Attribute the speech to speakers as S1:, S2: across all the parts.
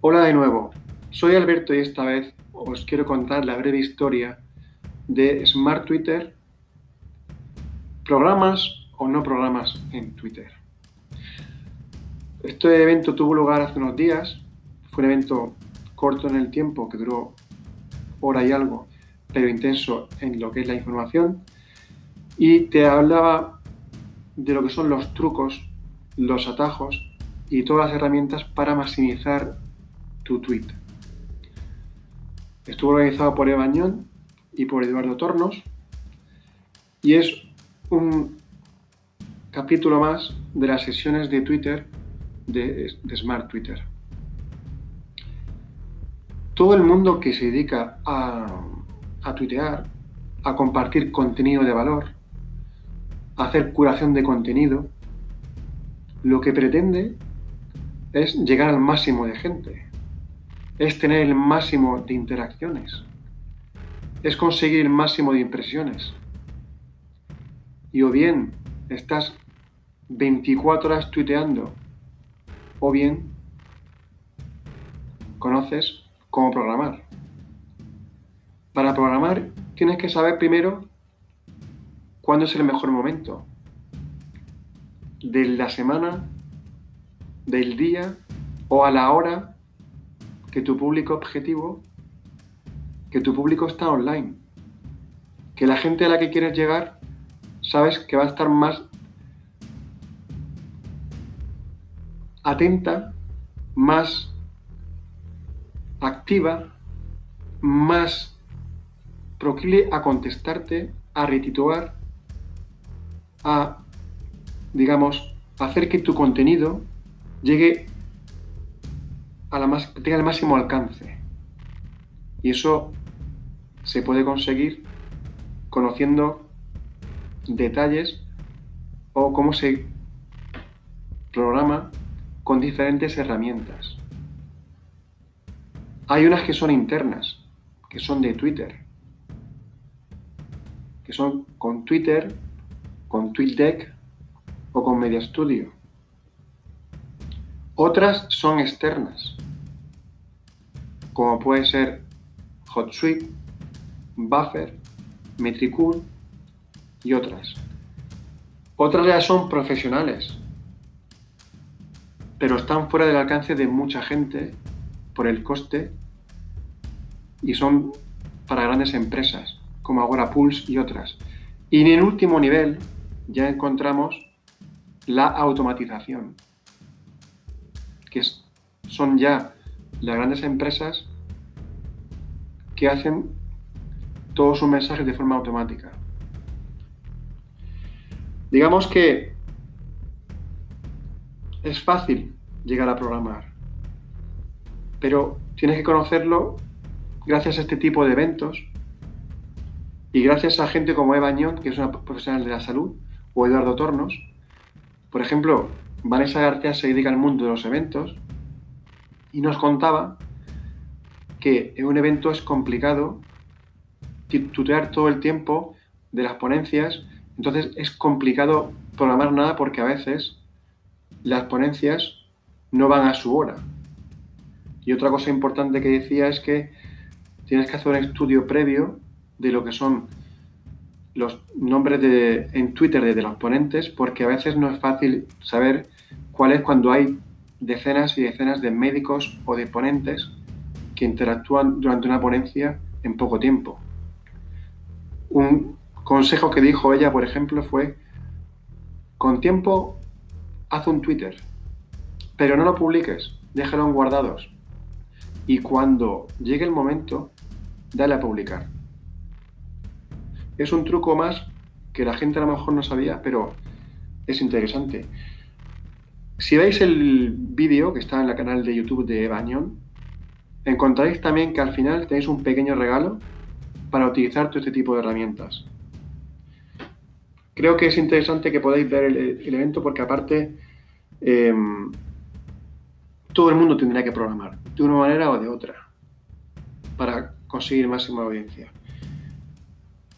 S1: Hola de nuevo, soy Alberto y esta vez os quiero contar la breve historia de Smart Twitter, programas o no programas en Twitter. Este evento tuvo lugar hace unos días, fue un evento corto en el tiempo que duró hora y algo, pero intenso en lo que es la información. Y te hablaba de lo que son los trucos, los atajos y todas las herramientas para maximizar tu tweet. Estuvo organizado por Ebañón y por Eduardo Tornos y es un capítulo más de las sesiones de Twitter de, Smart Twitter. Todo el mundo que se dedica a, a tuitear, a compartir contenido de valor, a hacer curación de contenido, lo que pretende es llegar al máximo de gente es tener el máximo de interacciones, es conseguir el máximo de impresiones. Y o bien estás 24 horas tuiteando, o bien conoces cómo programar. Para programar tienes que saber primero cuándo es el mejor momento de la semana, del día o a la hora que tu público objetivo, que tu público está online, que la gente a la que quieres llegar, sabes que va a estar más atenta, más activa, más proclive a contestarte, a retituar, a, digamos, hacer que tu contenido llegue a la más, tenga el máximo alcance. Y eso se puede conseguir conociendo detalles o cómo se programa con diferentes herramientas. Hay unas que son internas, que son de Twitter, que son con Twitter, con TweetDeck o con Media Studio. Otras son externas, como puede ser HotSuite, Buffer, Metricool y otras. Otras ya son profesionales, pero están fuera del alcance de mucha gente por el coste y son para grandes empresas como Agora Pulse y otras. Y en el último nivel ya encontramos la automatización son ya las grandes empresas que hacen todos sus mensajes de forma automática. Digamos que es fácil llegar a programar, pero tienes que conocerlo gracias a este tipo de eventos y gracias a gente como Eva Ñón, que es una profesional de la salud, o Eduardo Tornos. Por ejemplo, Vanessa García se dedica al mundo de los eventos y nos contaba que en un evento es complicado tutear todo el tiempo de las ponencias, entonces es complicado programar nada porque a veces las ponencias no van a su hora. Y otra cosa importante que decía es que tienes que hacer un estudio previo de lo que son los nombres de, en Twitter de, los ponentes, porque a veces no es fácil saber cuál es cuando hay decenas y decenas de médicos o de ponentes que interactúan durante una ponencia en poco tiempo. Un consejo que dijo ella, por ejemplo, fue, con tiempo, haz un Twitter, pero no lo publiques, déjalo en guardados. Y cuando llegue el momento, dale a publicar. Es un truco más que la gente a lo mejor no sabía, pero es interesante. Si veis el vídeo que está en el canal de YouTube de Bañón, encontraréis también que al final tenéis un pequeño regalo para utilizar todo este tipo de herramientas. Creo que es interesante que podáis ver el, evento porque aparte em, todo el mundo tendrá que programar, de una manera o de otra, para conseguir máxima audiencia.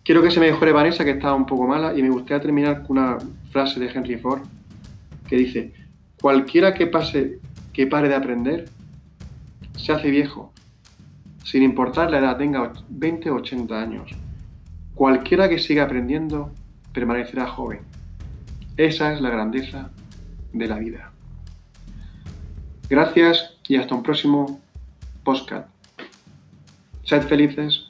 S1: Quiero que se me mejore Vanessa, que está un poco mala, y me gustaría terminar con una frase de Henry Ford que dice, cualquiera que pase, que pare de aprender, se hace viejo, sin importar la edad, tenga 20 o 80 años. Cualquiera que siga aprendiendo permanecerá joven. Esa es la grandeza de la vida. Gracias y hasta un próximo podcast. Sed felices.